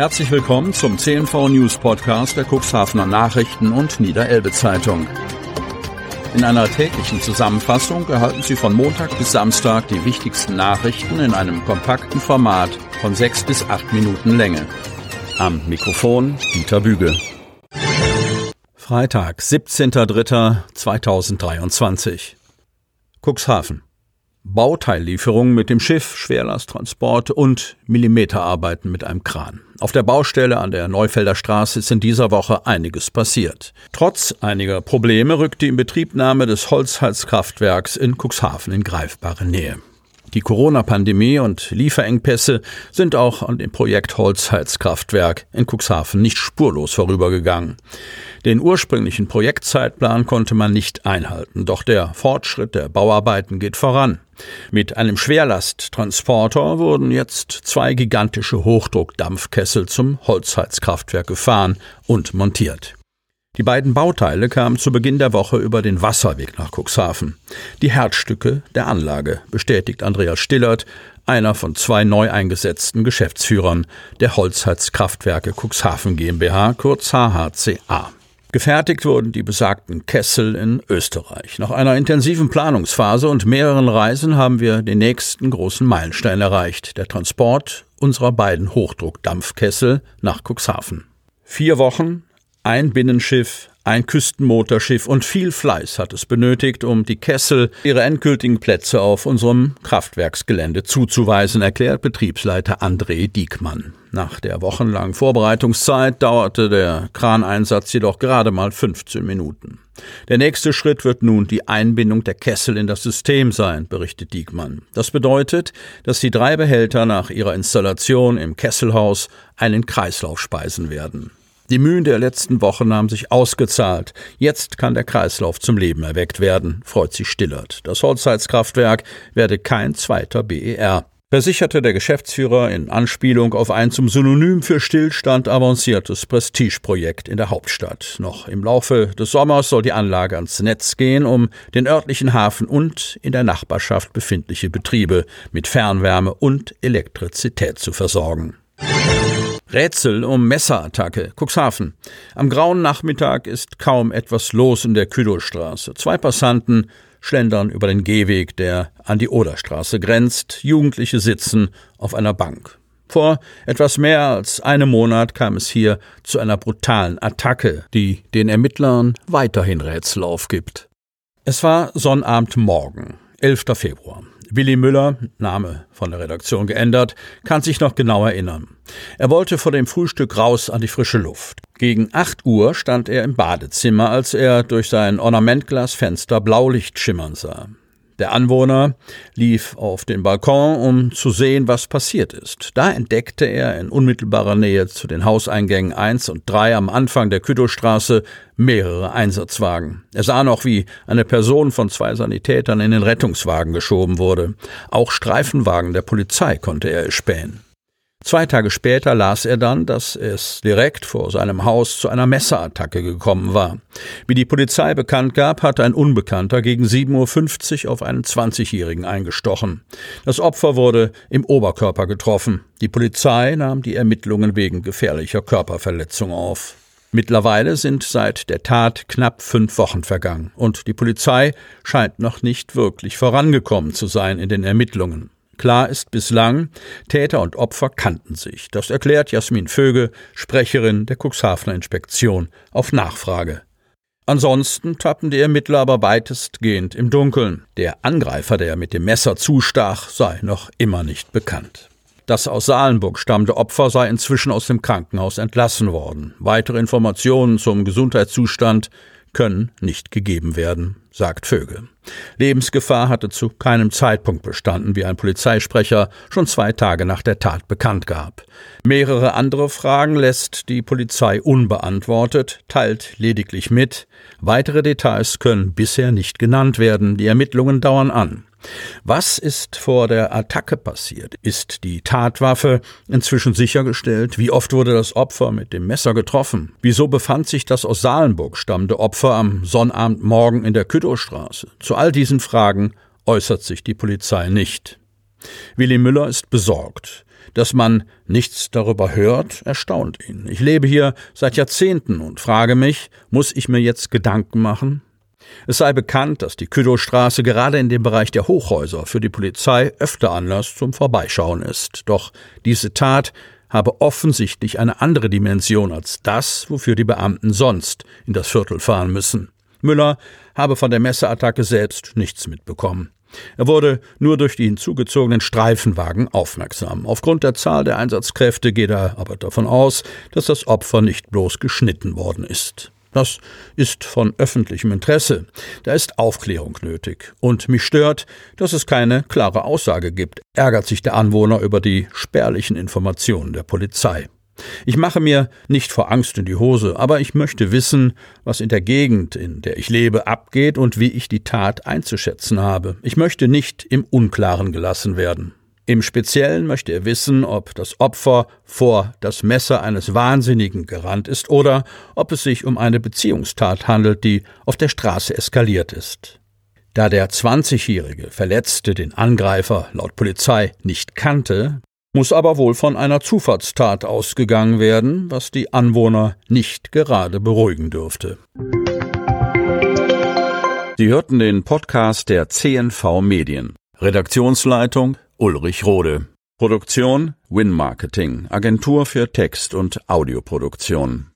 Herzlich willkommen zum CNV News Podcast der Cuxhavener Nachrichten und Niederelbe Zeitung. In einer täglichen Zusammenfassung erhalten Sie von Montag bis Samstag die wichtigsten Nachrichten in einem kompakten Format von sechs bis acht Minuten Länge. Am Mikrofon Dieter Büge. Freitag, 17.03.2023. Cuxhaven. Bauteillieferungen mit dem Schiff, Schwerlasttransport und Millimeterarbeiten mit einem Kran. Auf der Baustelle an der Neufelder Straße ist in dieser Woche einiges passiert. Trotz einiger Probleme rückt die Inbetriebnahme des Holzheizkraftwerks in Cuxhaven in greifbare Nähe. Die Corona-Pandemie und Lieferengpässe sind auch an dem Projekt Holzheizkraftwerk in Cuxhaven nicht spurlos vorübergegangen. Den ursprünglichen Projektzeitplan konnte man nicht einhalten, doch der Fortschritt der Bauarbeiten geht voran. Mit einem Schwerlasttransporter wurden jetzt zwei gigantische Hochdruckdampfkessel zum Holzheizkraftwerk gefahren und montiert. Die beiden Bauteile kamen zu Beginn der Woche über den Wasserweg nach Cuxhaven. Die Herzstücke der Anlage, bestätigt Andreas Stillert, einer von zwei neu eingesetzten Geschäftsführern der Holzheizkraftwerke Cuxhaven GmbH, kurz HHCA. Gefertigt wurden die besagten Kessel in Österreich. Nach einer intensiven Planungsphase und mehreren Reisen haben wir den nächsten großen Meilenstein erreicht, der Transport unserer beiden Hochdruckdampfkessel nach Cuxhaven. Vier Wochen, ein Binnenschiff, ein Küstenmotorschiff und viel Fleiß hat es benötigt, um die Kessel ihre endgültigen Plätze auf unserem Kraftwerksgelände zuzuweisen, erklärt Betriebsleiter André Diekmann. Nach der wochenlangen Vorbereitungszeit dauerte der Kraneinsatz jedoch gerade mal 15 Minuten. Der nächste Schritt wird nun die Einbindung der Kessel in das System sein, berichtet Diekmann. Das bedeutet, dass die drei Behälter nach ihrer Installation im Kesselhaus einen Kreislauf speisen werden. Die Mühen der letzten Wochen haben sich ausgezahlt. Jetzt kann der Kreislauf zum Leben erweckt werden, freut sich Stillert. Das Holzheizkraftwerk werde kein zweiter BER. Versicherte der Geschäftsführer in Anspielung auf ein zum Synonym für Stillstand avanciertes Prestigeprojekt in der Hauptstadt. Noch im Laufe des Sommers soll die Anlage ans Netz gehen, um den örtlichen Hafen und in der Nachbarschaft befindliche Betriebe mit Fernwärme und Elektrizität zu versorgen. Rätsel um Messerattacke. Cuxhaven. Am grauen Nachmittag ist kaum etwas los in der Küdowstraße. Zwei Passanten schlendern über den Gehweg, der an die Oderstraße grenzt. Jugendliche sitzen auf einer Bank. Vor etwas mehr als einem Monat kam es hier zu einer brutalen Attacke, die den Ermittlern weiterhin Rätsel aufgibt. Es war Sonnabendmorgen, 11. Februar. Willi Müller, Name von der Redaktion geändert, kann sich noch genau erinnern. Er wollte vor dem Frühstück raus an die frische Luft. Gegen acht Uhr stand er im Badezimmer, als er durch sein Ornamentglasfenster Blaulicht schimmern sah. Der Anwohner lief auf den Balkon, um zu sehen, was passiert ist. Da entdeckte er in unmittelbarer Nähe zu den Hauseingängen 1 und 3 am Anfang der Kütowstraße mehrere Einsatzwagen. Er sah noch, wie eine Person von zwei Sanitätern in den Rettungswagen geschoben wurde. Auch Streifenwagen der Polizei konnte er erspähen. Zwei Tage später las er dann, dass es direkt vor seinem Haus zu einer Messerattacke gekommen war. Wie die Polizei bekannt gab, hatte ein Unbekannter gegen 7.50 Uhr auf einen 20-Jährigen eingestochen. Das Opfer wurde im Oberkörper getroffen. Die Polizei nahm die Ermittlungen wegen gefährlicher Körperverletzung auf. Mittlerweile sind seit der Tat knapp fünf Wochen vergangen und die Polizei scheint noch nicht wirklich vorangekommen zu sein in den Ermittlungen. Klar ist bislang, Täter und Opfer kannten sich. Das erklärt Jasmin Vöge, Sprecherin der Cuxhavener Inspektion, auf Nachfrage. Ansonsten tappen die Ermittler aber weitestgehend im Dunkeln. Der Angreifer, der mit dem Messer zustach, sei noch immer nicht bekannt. Das aus Salenburg stammende Opfer sei inzwischen aus dem Krankenhaus entlassen worden. Weitere Informationen zum Gesundheitszustand können nicht gegeben werden, sagt Vögel. Lebensgefahr hatte zu keinem Zeitpunkt bestanden, wie ein Polizeisprecher schon zwei Tage nach der Tat bekannt gab. Mehrere andere Fragen lässt die Polizei unbeantwortet, teilt lediglich mit. Weitere Details können bisher nicht genannt werden. Die Ermittlungen dauern an. Was ist vor der Attacke passiert? Ist die Tatwaffe inzwischen sichergestellt? Wie oft wurde das Opfer mit dem Messer getroffen? Wieso befand sich das aus Salenburg stammende Opfer am Sonnabendmorgen in der Küttowstraße? Zu all diesen Fragen äußert sich die Polizei nicht. Willi Müller ist besorgt. Dass man nichts darüber hört, erstaunt ihn. Ich lebe hier seit Jahrzehnten und frage mich, muss ich mir jetzt Gedanken machen? Es sei bekannt, dass die Küdowstraße gerade in dem Bereich der Hochhäuser für die Polizei öfter Anlass zum Vorbeischauen ist. Doch diese Tat habe offensichtlich eine andere Dimension als das, wofür die Beamten sonst in das Viertel fahren müssen. Müller habe von der Messeattacke selbst nichts mitbekommen. Er wurde nur durch die hinzugezogenen Streifenwagen aufmerksam. Aufgrund der Zahl der Einsatzkräfte geht er aber davon aus, dass das Opfer nicht bloß geschnitten worden ist. Das ist von öffentlichem Interesse. Da ist Aufklärung nötig. Und mich stört, dass es keine klare Aussage gibt, ärgert sich der Anwohner über die spärlichen Informationen der Polizei. Ich mache mir nicht vor Angst in die Hose, aber ich möchte wissen, was in der Gegend, in der ich lebe, abgeht und wie ich die Tat einzuschätzen habe. Ich möchte nicht im Unklaren gelassen werden. Im Speziellen möchte er wissen, ob das Opfer vor das Messer eines Wahnsinnigen gerannt ist oder ob es sich um eine Beziehungstat handelt, die auf der Straße eskaliert ist. Da der 20-jährige Verletzte den Angreifer laut Polizei nicht kannte, muss aber wohl von einer Zufahrtstat ausgegangen werden, was die Anwohner nicht gerade beruhigen dürfte. Sie hörten den Podcast der CNV Medien. Redaktionsleitung Ulrich Rode. Produktion Win Marketing, Agentur für Text- und Audioproduktion.